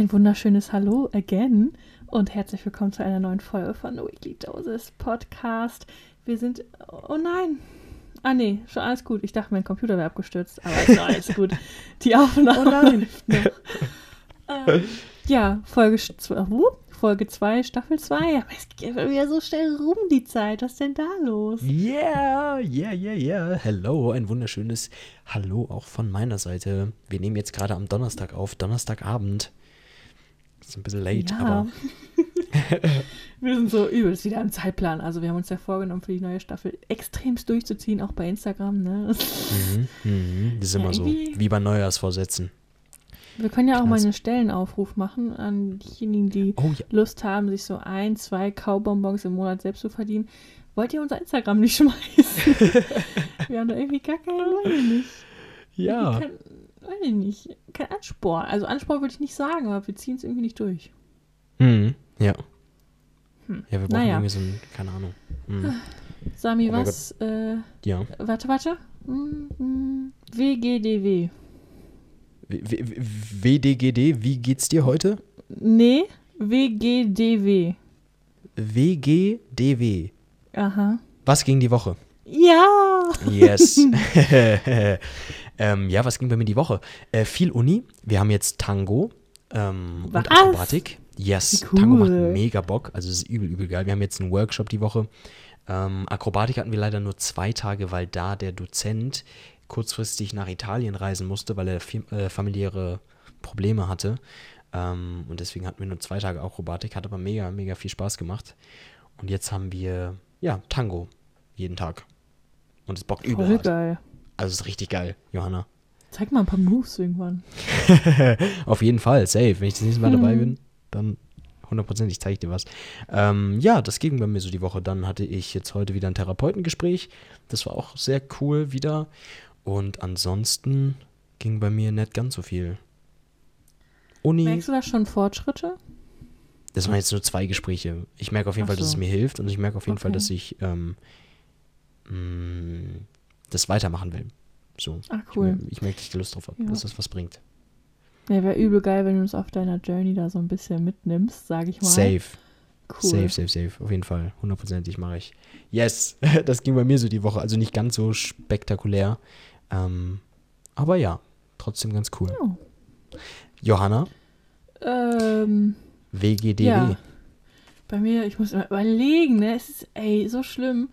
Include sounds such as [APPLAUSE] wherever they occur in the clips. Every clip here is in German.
Ein wunderschönes Hallo again und herzlich willkommen zu einer neuen Folge von Weekly Doses Podcast. Wir sind. Oh nein! Ah nee, schon alles gut. Ich dachte, mein Computer wäre abgestürzt, aber ist alles gut. [LAUGHS] Die Aufnahme Oh nein. noch. Ähm, ja, Folge 2, Folge 2, Staffel 2. Aber es geht ja wieder so schnell rum, die Zeit. Was ist denn da los? Yeah, yeah, yeah, yeah. Hello, ein wunderschönes Hallo auch von meiner Seite. Wir nehmen jetzt gerade am Donnerstag auf, Donnerstagabend. Ist ein bisschen late, Ja. aber [LAUGHS] wir sind so übelst wieder im Zeitplan. Also wir haben uns ja vorgenommen, für die neue Staffel extremst durchzuziehen, auch bei Instagram. Ne? mhm, mhm, das ist Ja, immer so, wie bei Neujahrsvorsätzen. Wir können ja auch mal Klasse. einen Stellenaufruf machen an diejenigen, die Oh ja, Lust haben, sich so ein, zwei Kaubonbons im Monat selbst zu verdienen. Wollt ihr unser Instagram nicht schmeißen? [LAUGHS] wir haben da irgendwie gar weiß ich nicht. ja. Kein, weiß ich nicht. Kein Ansporn. Also Ansporn würde ich nicht sagen, aber wir ziehen es irgendwie nicht durch. Mhm, ja. Hm. Ja, wir brauchen Naja. irgendwie so ein, keine Ahnung. Mhm. Sami, Oh was? Äh, Ja. warte, warte. Hm, hm, WGDW. WDGD, wie geht's dir heute? Nee, WGDW. WGDW. Aha. Was ging die Woche? Ja! Yes. [LAUGHS] [LAUGHS] ähm, ja, was ging bei mir die Woche? Äh, viel Uni. Wir haben jetzt Tango ähm, und Akrobatik. Yes, cool. Tango macht mega Bock. Also es ist übel, übel geil. Wir haben jetzt einen Workshop die Woche. Ähm, Akrobatik hatten wir leider nur zwei Tage, weil da der Dozent kurzfristig nach Italien reisen musste, weil er äh, familiäre Probleme hatte. Ähm, und deswegen hatten wir nur zwei Tage Akrobatik. Hat aber mega, mega viel Spaß gemacht. Und jetzt haben wir, ja, Tango jeden Tag. Und es bockt übel Voll hart. geil. Also es ist richtig geil, Johanna. Zeig mal ein paar Moves irgendwann. [LAUGHS] Auf jeden Fall, safe. Wenn ich das nächste Mal dabei Mhm. bin, dann hundertprozentig zeige ich dir was. Ähm, ja, das ging bei mir so die Woche. Dann hatte ich jetzt heute wieder ein Therapeutengespräch. Das war auch sehr cool wieder. Und ansonsten ging bei mir nicht ganz so viel. Uni, Merkst du da schon Fortschritte? das waren jetzt nur zwei Gespräche. Ich merke auf jeden Ach Fall, dass so. es mir hilft und ich merke auf jeden Fall, Okay. dass ich ähm, mh, das weitermachen will. So. Ach Ich, cool. mer- ich merke, dass ich da Lust drauf habe, Ja. dass das was bringt. Ja, wäre übel geil, wenn du uns auf deiner Journey da so ein bisschen mitnimmst, sag ich mal. Safe. Cool. Safe, safe, safe. Auf jeden Fall. Hundertprozentig mache ich. Yes. [LAUGHS] Das ging bei mir so die Woche. Also nicht ganz so spektakulär. Ähm, aber ja, trotzdem ganz cool. Ja. Johanna, Ähm, WGDW. Ja. bei mir, ich muss immer überlegen, ne? Es ist, ey, so schlimm.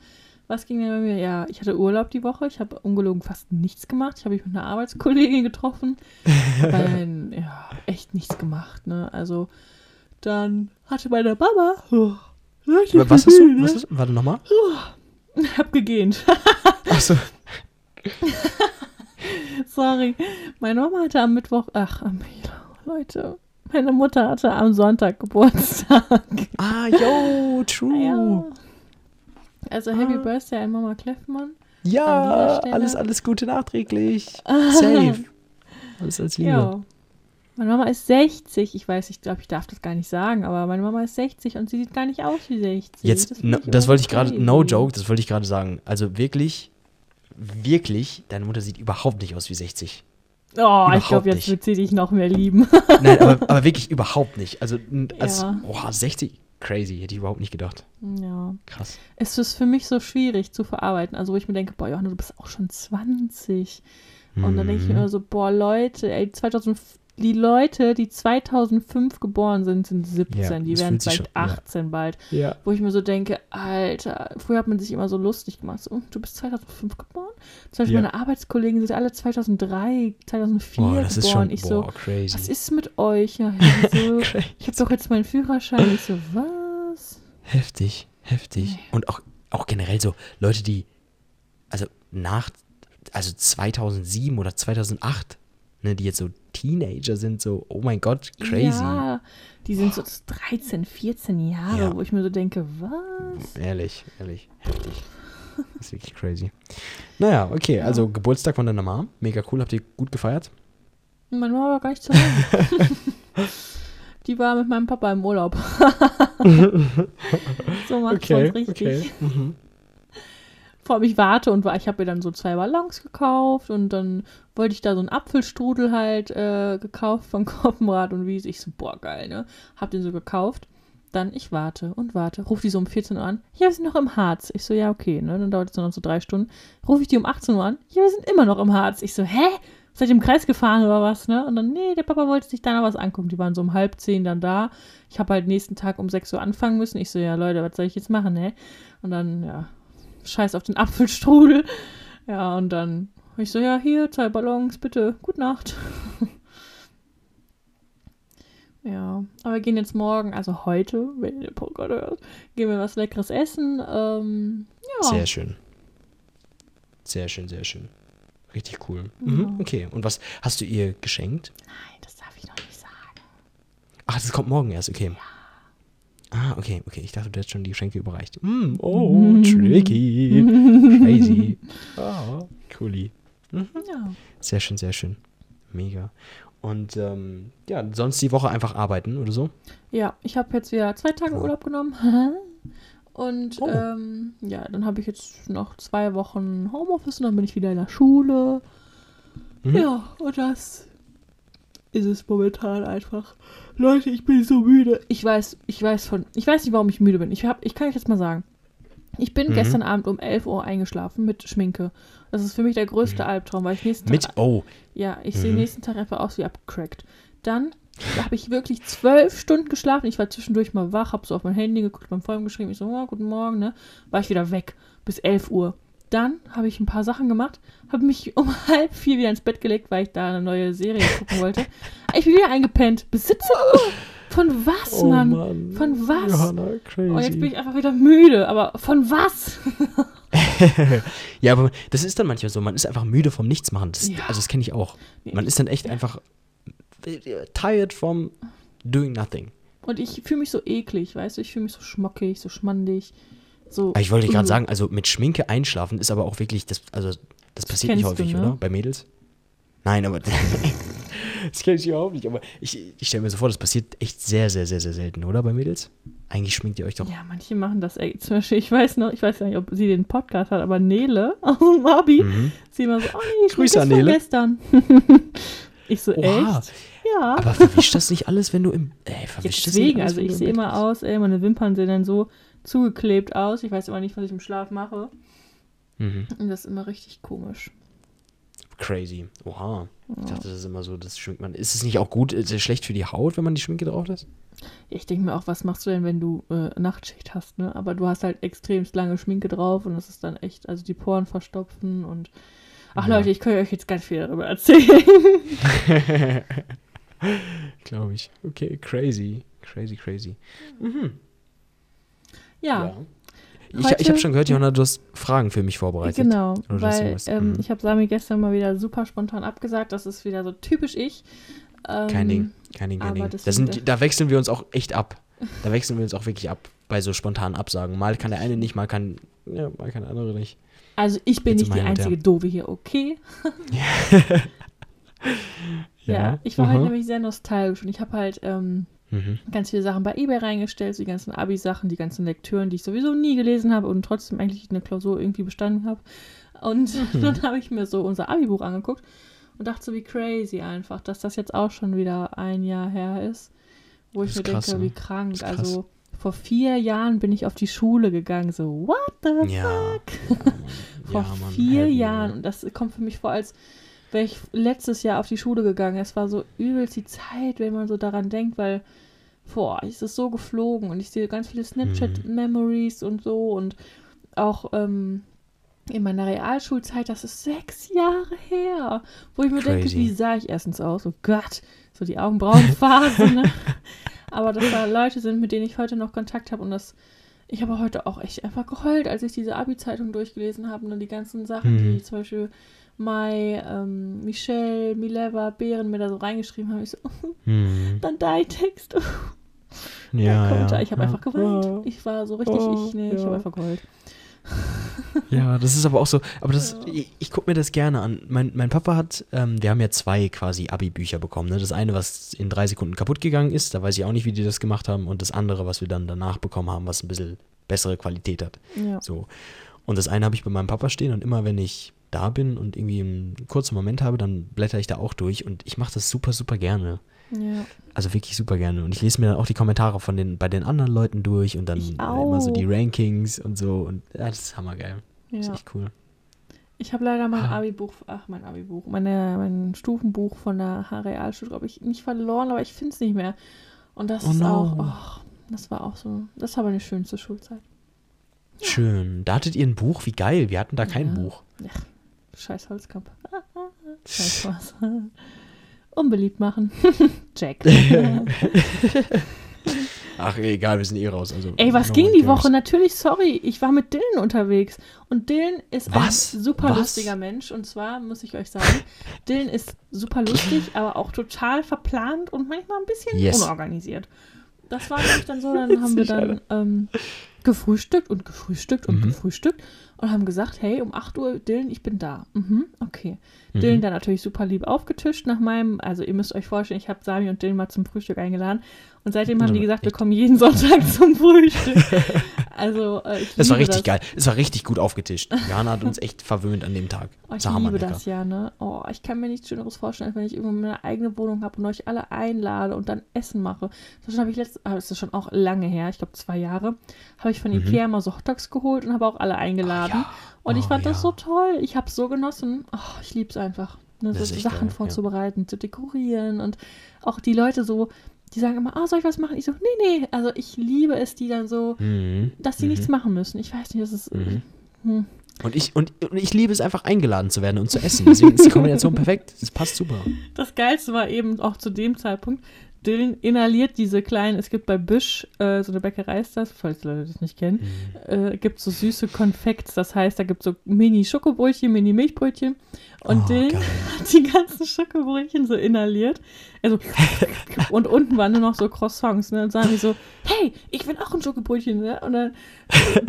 Was ging denn bei mir? Ja, ich hatte Urlaub die Woche. Ich habe ungelogen fast nichts gemacht. Ich habe mich mit einer Arbeitskollegin getroffen. [LAUGHS] Weil, ja, echt nichts gemacht, ne? Also, dann hatte meine Mama. Oh, Was hast du? ne? Was du? Warte nochmal. Hab gegähnt. [LAUGHS] Achso. [LAUGHS] Sorry. Meine Mama hatte am Mittwoch, ach, am, Leute, meine Mutter hatte am Sonntag Geburtstag. Ah, yo, true. Ja. Also Happy Ah. Birthday an Mama Kleffmann. An Ja, alles, alles Gute nachträglich. [LAUGHS] Safe. Alles als Liebe. Ja. Meine Mama ist 60. Ich weiß, ich glaube, ich darf das gar nicht sagen, aber meine Mama ist 60 und sie sieht gar nicht aus wie 60. Jetzt, Das no, das wollte ich gerade, no joke, das wollte ich gerade sagen. Also wirklich, wirklich, deine Mutter sieht überhaupt nicht aus wie 60. Oh, ich Überhaupt glaube, jetzt wird sie dich noch mehr lieben. Nein, aber, aber wirklich überhaupt nicht. Also als Ja. oh, 60, crazy, hätte ich überhaupt nicht gedacht. ja. Krass. Es ist für mich so schwierig zu verarbeiten. Also, wo ich mir denke, boah, Johanna, du bist auch schon 20. Und dann denke ich mir Mhm. immer so, boah, Leute, ey, 2005, die Leute, die 2005 geboren sind, sind 17. Ja, die werden vielleicht schon- ja. 18 bald. Ja. Wo ich mir so denke, Alter, früher hat man sich immer so lustig gemacht. So, du bist 2005 geboren? Zum Beispiel Ja. meine Arbeitskollegen sind alle 2003, 2004 Boah, das ist geboren. schon ich boah, so, crazy. was ist mit euch? Ja, ja, [LAUGHS] so, ich habe doch jetzt meinen Führerschein. Ich so, was? Heftig, heftig. Nee. Und auch, auch generell so Leute, die, also nach, also 2007 oder 2008, ne, die jetzt so Teenager sind, so, oh mein Gott, crazy. Ja, die sind so 13, 14 Jahre, Ja. wo ich mir so denke, was? Ehrlich, ehrlich, heftig. Das ist wirklich crazy. Naja, okay, also Geburtstag von deiner Mom, mega cool, habt ihr gut gefeiert? Meine Mama war gar nicht zu Hause. [LAUGHS] Die war mit meinem Papa im Urlaub. [LAUGHS] so macht man's richtig. Mhm. Vor allem ich warte und war, ich habe mir dann so zwei Ballons gekauft und dann wollte ich da so einen Apfelstrudel halt äh, gekauft von [LAUGHS] Koppenrad und Wies. Ich so, boah, geil, ne? Hab den so gekauft. Dann, ich warte und warte. Ruf die so um 14 Uhr an. Ja, wir sind noch im Harz. Ich so, ja, okay, ne? Dann dauert es noch so drei Stunden. Ruf ich die um 18 Uhr an. Ja, wir sind immer noch im Harz. Ich so, hä? Seid ihr im Kreis gefahren oder was, ne? Und dann, nee, der Papa wollte sich da noch was angucken. Die waren so um halb zehn dann da. Ich habe halt nächsten Tag um 6 Uhr anfangen müssen. Ich so, ja, Leute, was soll ich jetzt machen, ne? Und dann, ja, scheiß auf den Apfelstrudel. Ja, und dann, ich so, ja, hier, zwei Ballons, bitte, gute Nacht. [LAUGHS] ja, aber wir gehen jetzt morgen, also heute, wenn ihr den Podcast hört, gehen wir was Leckeres essen. Ähm, ja. Sehr schön. Sehr schön, sehr schön. Richtig cool. Mhm, Ja. okay. Und was hast du ihr geschenkt? Nein, das darf ich noch nicht sagen. Ach, das kommt morgen erst, okay. Ah, okay, okay. Ich dachte, du hättest schon die Geschenke überreicht. Mm, oh, tricky. [LAUGHS] Crazy. Ah, cooli. Ja. Sehr schön, sehr schön. Mega. Und ähm, ja, sonst die Woche einfach arbeiten oder so? Ja, ich habe jetzt wieder zwei Tage Oh. Urlaub genommen. [LAUGHS] Und Oh. ähm, ja, dann habe ich jetzt noch zwei Wochen Homeoffice und dann bin ich wieder in der Schule. Mhm. Ja, und das ist es momentan einfach. Leute, ich bin so müde. Ich weiß, ich weiß von, ich weiß nicht, warum ich müde bin. Ich hab, ich kann euch jetzt mal sagen. Ich bin Mhm. gestern Abend um 11 Uhr eingeschlafen mit Schminke. Das ist für mich der größte Albtraum, weil ich nächsten Mhm. Mit, Tag, oh, ja, ich sehe Mhm. nächsten Tag einfach aus wie abgecrackt. Dann habe ich wirklich zwölf Stunden geschlafen. Ich war zwischendurch mal wach, habe so auf mein Handy geguckt, meinem Freund geschrieben. Ich so, oh, guten Morgen, ne? War ich wieder weg bis 11 Uhr. Dann habe ich ein paar Sachen gemacht, habe mich [LAUGHS] um halb vier wieder ins Bett gelegt, weil ich da eine neue Serie [LAUGHS] gucken wollte. Ich bin wieder eingepennt. Bis 17 Uhr. Von was, oh Mann? Mann. Von was? Johanna, crazy. Und jetzt bin ich einfach wieder müde. Aber von was? [LAUGHS] ja, aber das ist dann manchmal so. Man ist einfach müde vom Nichtsmachen. Das, Ja. Also das kenne ich auch. Man ist dann echt einfach tired from doing nothing. Und ich fühle mich so eklig, weißt du? Ich fühle mich so schmockig, so schmandig. So, Aber ich wollte gerade uh. sagen, also mit Schminke einschlafen ist aber auch wirklich, das, also das passiert nicht kennst du, häufig, ne? oder? Bei Mädels? Nein, aber [LAUGHS] das kenne ich überhaupt nicht. Aber ich, ich stelle mir so vor, das passiert echt sehr, sehr, sehr, sehr selten, oder? Bei Mädels? Eigentlich schminkt ihr euch doch. Ja, manche machen das. Ey, zum Beispiel, ich weiß noch, ich weiß nicht, ob sie den Podcast hat, aber Nele [LAUGHS] aus dem Abi, Mhm. sie immer so, oh nee, ich Grüße an Nele. gestern. [LAUGHS] ich so, Oha. echt? Ja. Aber verwischt das nicht alles, wenn du im. Ey, Ja, verwischt das nicht deswegen, alles, also ich sehe immer aus, ey, meine Wimpern sehen dann so zugeklebt aus. Ich weiß immer nicht, was ich im Schlaf mache. Mhm. Und das ist immer richtig komisch. Crazy. Oha. Ich Ja. dachte, das ist immer so, das schminkt man. Ist es nicht auch gut, ist es schlecht für die Haut, wenn man die Schminke drauf lässt? Ich denke mir auch, was machst du denn, wenn du äh, Nachtschicht hast, ne? Aber du hast halt extremst lange Schminke drauf und das ist dann echt, also die Poren verstopfen und. Ach Ja. Leute, ich könnte euch jetzt ganz viel darüber erzählen. [LAUGHS] [LAUGHS] Glaube ich. Okay, crazy. Crazy, crazy. Mhm. Ja. Ich, Heute- ich habe schon gehört, Johanna, du hast Fragen für mich vorbereitet. Genau, weil ähm, mhm. ich habe Sami gestern mal wieder super spontan abgesagt. Das ist wieder so typisch ich. Ähm, Kein Ding, kein Ding, kein Ding. Sind, das- die- da wechseln wir uns auch echt ab. Da wechseln wir uns auch wirklich ab bei so spontanen Absagen. Mal kann der eine nicht, mal kann, ja, mal kann der andere nicht. Also ich bin Jetzt nicht die ja. einzige Doofe hier, okay? [LAUGHS] Ja, ich war halt nämlich sehr nostalgisch und ich habe halt ähm, Mhm. ganz viele Sachen bei eBay reingestellt, so die ganzen Abi-Sachen, die ganzen Lektüren, die ich sowieso nie gelesen habe und trotzdem eigentlich eine Klausur irgendwie bestanden habe. Und Mhm. [LAUGHS] dann habe ich mir so unser Abi-Buch angeguckt und dachte so, wie crazy einfach, dass das jetzt auch schon wieder ein Jahr her ist. Wo ich mir krass, denke, ne? wie krank. Ist krass. Also vor vier Jahren bin ich auf die Schule gegangen, so, what the Ja. fuck? [LAUGHS] vor Ja, Mann, vier Jahren. ja. Und das kommt für mich vor, als wäre ich letztes Jahr auf die Schule gegangen. Es war so übelst die Zeit, wenn man so daran denkt, weil, boah, es ist so geflogen und ich sehe ganz viele Snapchat-Memories und so und auch ähm, in meiner Realschulzeit, das ist sechs Jahre her, wo ich mir denke, Crazy. wie sah ich erstens aus? Oh Gott, so die Augenbrauenphase, [LAUGHS] ne? Aber dass da Leute sind, mit denen ich heute noch Kontakt habe und das ich habe heute auch echt einfach geheult, als ich diese Abi-Zeitung durchgelesen habe und dann die ganzen Sachen, Mhm. die zum Beispiel Mai, ähm, Michelle, Mileva, Bären mir da so reingeschrieben haben. Ich so, [LAUGHS] Hm. dann dein Text. [LAUGHS] Ja, Kommentar. ja. Ich habe ja. einfach geweint. Ja. Ich war so richtig, Oh, ich, nee, ich ja. habe einfach geheult. [LAUGHS] Ja, das ist aber auch so, aber das, ich, ich gucke mir das gerne an. Mein, mein Papa hat, ähm, wir haben ja zwei quasi Abi-Bücher bekommen. Ne? Das eine, was in drei Sekunden kaputt gegangen ist, da weiß ich auch nicht, wie die das gemacht haben. Und das andere, was wir dann danach bekommen haben, was ein bisschen bessere Qualität hat. So. Und das eine habe ich bei meinem Papa stehen und immer wenn ich da bin und irgendwie einen kurzen Moment habe, dann blätter ich da auch durch und ich mache das super, super gerne. Ja. Also wirklich super gerne. Und ich lese mir dann auch die Kommentare von den, bei den anderen Leuten durch und dann immer so die. Rankings und so. Und ja, das ist hammergeil. Das ist ja. echt cool. Ich habe leider mein Ah. Abi-Buch, ach, mein Abi-Buch, meine, mein Stufenbuch von der H-Realschule, glaube ich, nicht verloren, aber ich finde es nicht mehr. Und das Oh ist no. auch, ach, das war auch so, das war meine schönste Schulzeit. Schön. Da hattet ihr ein Buch? Wie geil. Wir hatten da kein Ja. Buch. Scheiß Holzkamp. Scheiß Spaß. Unbeliebt machen. [LAUGHS] Check. [LAUGHS] Ach, egal, wir sind eh raus. Also, Ey, was no ging die cares. Woche? Natürlich, sorry, ich war mit Dylan unterwegs. Und Dylan ist Was? ein super Was? lustiger Mensch. Und zwar muss ich euch sagen, Dylan ist super lustig, [LAUGHS] aber auch total verplant und manchmal ein bisschen Yes. unorganisiert. Das war nämlich dann so, dann haben wir dann ähm, gefrühstückt und gefrühstückt und Mhm. gefrühstückt und haben gesagt, hey, um 8 Uhr, Dylan, ich bin da. Mhm, okay. Mhm. Dylan dann natürlich super lieb aufgetischt nach meinem, also ihr müsst euch vorstellen, ich habe Sami und Dylan mal zum Frühstück eingeladen und seitdem haben die gesagt, wir kommen jeden Sonntag [LAUGHS] zum Frühstück. also äh, ich Das war richtig geil. Es war richtig gut aufgetischt. Jana hat uns echt verwöhnt an dem Tag. Oh, ich Das liebe das ja, ne? Oh, ich kann mir nichts Schöneres vorstellen, als wenn ich irgendwann meine eigene Wohnung habe und euch alle einlade und dann Essen mache. Das habe ich letztes, ah, das ist schon auch lange her, ich glaube zwei Jahre, habe ich von Mhm. Ikea mal so Hotdogs geholt und habe auch alle eingeladen. Ja. Und ich Oh, fand das ja. so toll. Ich habe es so genossen. Oh, ich liebe es einfach. Ne, Das so Sachen geil, ja. vorzubereiten, zu dekorieren und auch die Leute so, die sagen immer, ah, soll ich was machen? Ich so, nee, nee. Also ich liebe es, die dann so, Mhm. dass die Mhm. nichts machen müssen. Ich weiß nicht, das ist. Mhm. Hm. Und ich, und, und ich liebe es einfach eingeladen zu werden und zu essen. Deswegen ist die Kombination [LAUGHS] perfekt. Das passt super. Das Geilste war eben auch zu dem Zeitpunkt, Dylan inhaliert diese kleinen, es gibt bei Büsch, äh, so eine Bäckerei ist das, falls Leute das nicht kennen, Mhm. äh, gibt so süße Konfekts, das heißt, da gibt es so Mini-Schokobrötchen, Mini-Milchbrötchen und Oh, geil. [LAUGHS] hat die ganzen Schokobrötchen so inhaliert. Also, [LAUGHS] und unten waren nur noch so Croissants, ne? Und sagen die so, hey, ich will auch ein Schokobrötchen, ne? Und dann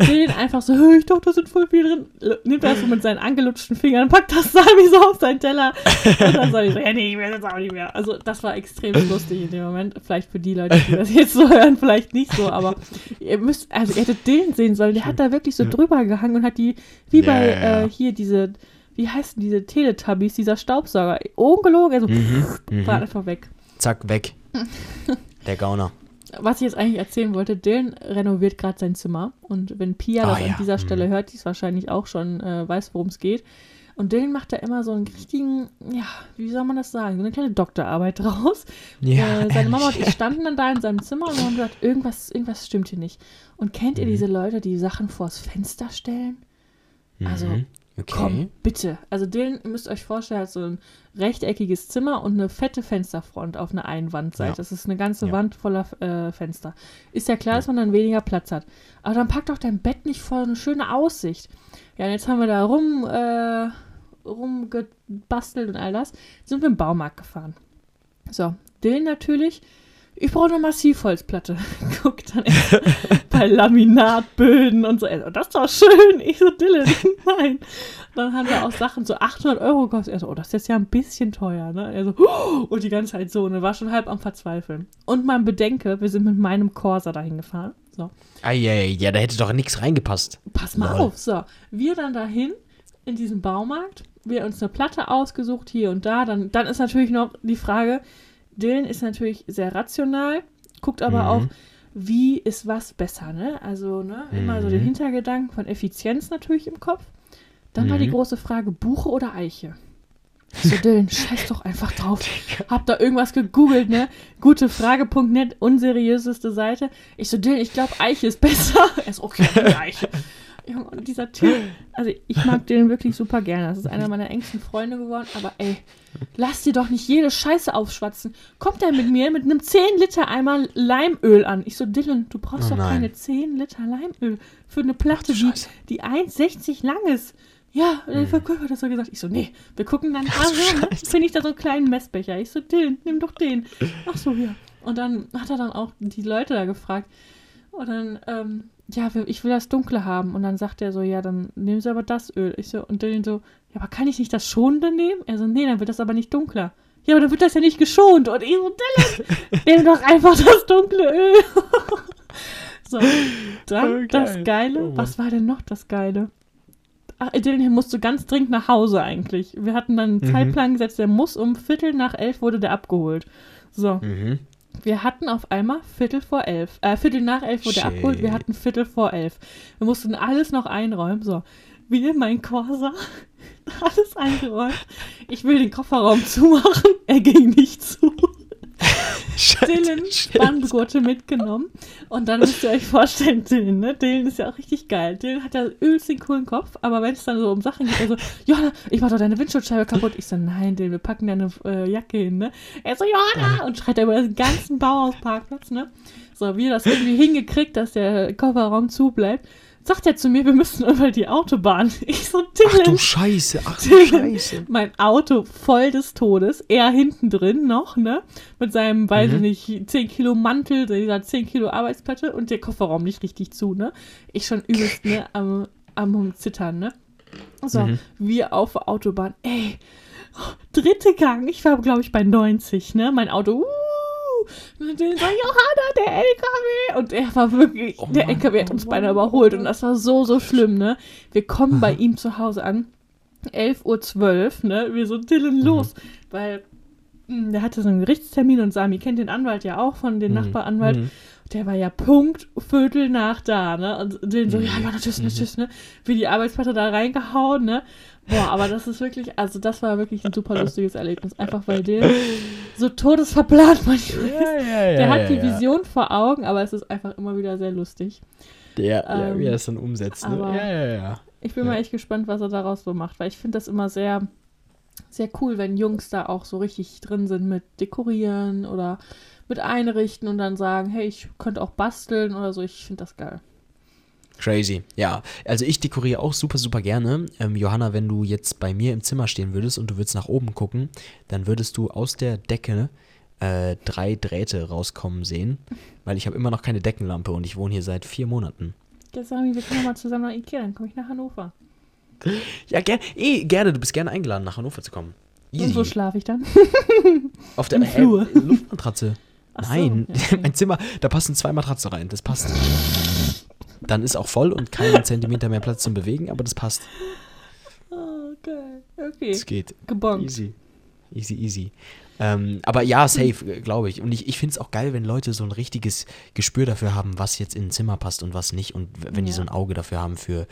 Dylan einfach so, "Hö, ich dachte, da sind voll viel drin. Nimmt das so mit seinen angelutschten Fingern, packt das Sami so auf seinen Teller. Und dann soll ich so, ja, nee, ich will das auch nicht mehr. Also, das war extrem lustig in dem Moment. Vielleicht für die Leute, die das jetzt so hören, vielleicht nicht so, aber ihr müsst, also, ihr hättet Dylan sehen sollen. Der hat da wirklich so drüber gehangen und hat die, wie bei. Äh, hier diese, wie heißen diese Teletubbies, dieser Staubsauger. Ungelogen, also Mhm. war Mhm. einfach weg. Zack, weg. [LAUGHS] Der Gauner. Was ich jetzt eigentlich erzählen wollte, Dylan renoviert gerade sein Zimmer. Und wenn Pia Ah, das ja. an dieser Mhm. Stelle hört, die es wahrscheinlich auch schon äh, weiß, worum es geht. Und Dylan macht da immer so einen richtigen, ja, wie soll man das sagen, so eine kleine Doktorarbeit [LAUGHS] draus. Ja, äh, seine Mama und ich standen dann da in seinem Zimmer und haben gesagt, irgendwas, irgendwas stimmt hier nicht. Und kennt ihr Mhm. diese Leute, die Sachen vors Fenster stellen? Also, Mhm. Okay. Komm, bitte. Also Dylan, ihr müsst euch vorstellen, hat so ein rechteckiges Zimmer und eine fette Fensterfront auf einer Einwandseite. Ja. Das ist eine ganze Ja. Wand voller äh, Fenster. Ist ja klar, dass man dann weniger Platz hat. Aber dann pack doch dein Bett nicht vor eine schöne Aussicht. Ja, und jetzt haben wir da rum, äh, rumgebastelt und all das. Sind wir im Baumarkt gefahren. So, Dylan natürlich. Ich brauche eine Massivholzplatte. [LAUGHS] Guckt dann bei Laminatböden und so. Also, das ist doch schön. Ich so, Dylan, [LAUGHS] nein. Dann haben wir auch Sachen so 800 Euro gekostet. Er so, oh, das ist jetzt ja ein bisschen teuer, ne? Er so, oh, und die ganze Zeit so. Und er war schon halb am Verzweifeln. Und man bedenke, wir sind mit meinem Corsa dahin gefahren. So, Eieiei, ja, da hätte doch nichts reingepasst. pass mal Lol. auf. So, wir dann dahin in diesen Baumarkt. Wir uns eine Platte ausgesucht hier und da. Dann, dann ist natürlich noch die Frage, Dylan ist natürlich sehr rational, guckt aber Mhm. auch, wie ist was besser, ne? Also, ne, immer so den Mhm. Hintergedanken von Effizienz natürlich im Kopf. Dann war die Mhm. große Frage, Buche oder Eiche? Ich So, Dylan, [LAUGHS] scheiß doch einfach drauf. Hab da irgendwas gegoogelt, ne? Gutefrage.net, unseriöseste Seite. Ich so, Dylan, ich glaube, Eiche ist besser. [LAUGHS] Er so, okay, [LAUGHS] Eiche. Junge, und dieser Typ, also ich mag Dylan wirklich super gerne. Das ist einer meiner engsten Freunde geworden. Aber ey, lass dir doch nicht jede Scheiße aufschwatzen. Kommt er mit mir mit einem 10 Liter Eimer Leimöl an? Ich so, Dylan, du brauchst Oh doch keine 10 Liter Leimöl für eine Platte, die, die 1,60 lang ist. Ja, der Verkäufer hat das so gesagt. Ich so, nee, wir gucken dann, [LAUGHS] ah, ja, finde ich da so einen kleinen Messbecher. Ich so, Dylan, nimm doch den. Ach so, ja. Und dann hat er dann auch die Leute da gefragt. Und dann, ähm, ja, ich will das Dunkle haben. Und dann sagt er so, ja, dann nehmen Sie aber das Öl. Ich so, und Dylan so, ja, aber kann ich nicht das Schonende nehmen? Er so, nee, dann wird das aber nicht dunkler. Ja, aber dann wird das ja nicht geschont. Und ich so, Dylan, [LAUGHS] nimm doch einfach das dunkle Öl. [LAUGHS] so, dann Oh, das geil. Geile. Oh. Was war denn noch das Geile? ach, Dylan musste ganz dringend nach Hause eigentlich. Wir hatten dann einen Mhm. Zeitplan gesetzt, der muss um Viertel nach elf wurde der abgeholt. So, Mhm. Wir hatten auf einmal Viertel vor elf. Äh, Viertel nach elf wurde Shit. abgeholt, wir hatten Viertel vor elf. Wir mussten alles noch einräumen. So, wir, mein Corsa, [LAUGHS] alles eingeräumt. Ich will den Kofferraum [LAUGHS] zumachen, er ging nicht zu. Dylan Spanngurte mitgenommen. Und dann müsst ihr euch vorstellen, Dylan, ne? Dylan ist ja auch richtig geil. Dylan hat ja übelst den coolen Kopf, aber wenn es dann so um Sachen geht, er so, Johanna, ich mach doch deine Windschutzscheibe kaputt. Ich so, nein, Dylan, wir packen deine äh, Jacke hin, ne? Er so, Johanna! Und schreit er über den ganzen Bauhausparkplatz, ne? So, wie er das irgendwie hingekriegt, dass der Kofferraum zubleibt. Sagt er zu mir, wir müssen über die Autobahn. [LAUGHS] Ich so, Ach Dylan, du Scheiße, ach du Scheiße. mein Auto voll des Todes, er hinten drin noch, ne? Mit seinem, weiß Mhm. ich nicht, 10 Kilo Mantel, dieser 10 Kilo Arbeitsplatte und der Kofferraum nicht richtig zu, ne? Ich schon übelst, ne, am, am Zittern, ne? So, Mhm. wir auf der Autobahn, ey, dritte Gang, ich war, glaube ich, bei 90, ne? Mein Auto, uh, und den so, Johanna, der LKW. Und er war wirklich, Oh der Mann, LKW hat oh uns Mann, beinahe oh überholt. Und das war so, so schlimm, ne? Wir kommen bei [LAUGHS] ihm zu Hause an. 11.12 Uhr, ne? Wir so, Dylan, los. Weil mh, der hatte so einen Gerichtstermin und Sami kennt den Anwalt ja auch von dem Mhm. Nachbaranwalt. Mhm. Der war ja Punkt Viertel nach da, ne? Und den so, Mhm. ja, ja, tschüss, ne, tschüss, ne? Wie die Arbeitsplatte da reingehauen, ne? Boah, aber das ist wirklich, also das war wirklich ein super lustiges Erlebnis. Einfach weil der so todesverplant manchmal ist. Ja, ja, ja. Der ja, hat die ja. Vision vor Augen, aber es ist einfach immer wieder sehr lustig. Der, ja, Ähm, wie er es dann umsetzt. Ne? Ja, ja, ja. Ich bin Ja. mal echt gespannt, was er daraus so macht, weil ich finde das immer sehr, sehr cool, wenn Jungs da auch so richtig drin sind mit Dekorieren oder mit Einrichten und dann sagen, hey, ich könnte auch basteln oder so. Ich finde das geil. Crazy. Ja, also ich dekoriere auch super, super gerne. Ähm, Johanna, wenn du jetzt bei mir im Zimmer stehen würdest und du würdest nach oben gucken, dann würdest du aus der Decke äh, drei Drähte rauskommen sehen, weil ich habe immer noch keine Deckenlampe und ich wohne hier seit vier Monaten. Jetzt sagen wir, wir können mal zusammen nach Ikea, dann komme ich nach Hannover. [LAUGHS] Ja, ger eh, gerne. Du bist gerne eingeladen, nach Hannover zu kommen. Easy. Und wo schlafe ich dann? [LAUGHS] Auf der im äh, Flur? Luftmatratze. Ach so, Nein, ja, okay. [LAUGHS] mein Zimmer, da passen zwei Matratzen rein. Das passt. Dann ist auch voll und kein [LAUGHS] Zentimeter mehr Platz zum Bewegen, aber das passt. Oh, geil. Okay, Das geht. gebongt. Easy. Easy, easy. Ähm, aber ja, safe, glaube ich. Und ich, ich finde es auch geil, wenn Leute so ein richtiges Gespür dafür haben, was jetzt in ein Zimmer passt und was nicht. Und wenn die Ja. so ein Auge dafür haben für